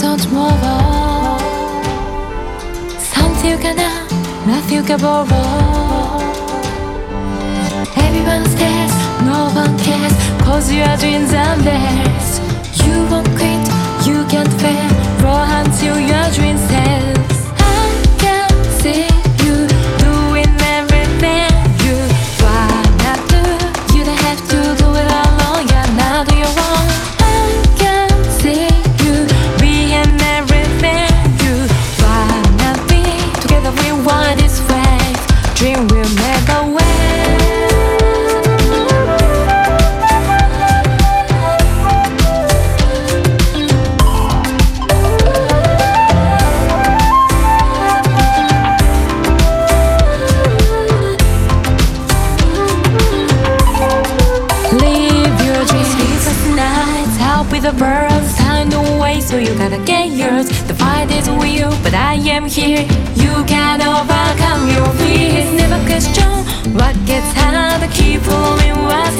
Don't move on. Something you cannot, nothing you can borrow. Everyone stares, no one cares. Cause your dreams are there you gotta get yours. The fight is real, but I am here. You can overcome your fears. Never question what gets harder. Keep moving what's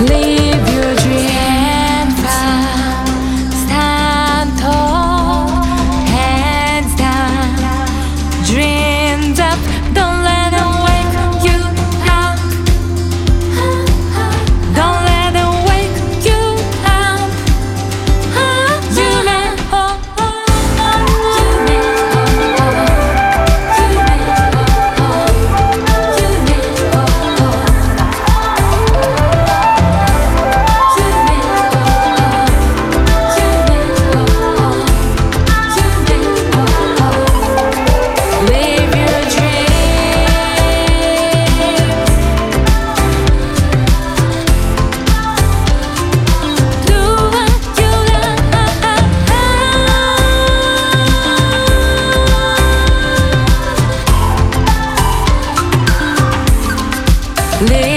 你。Live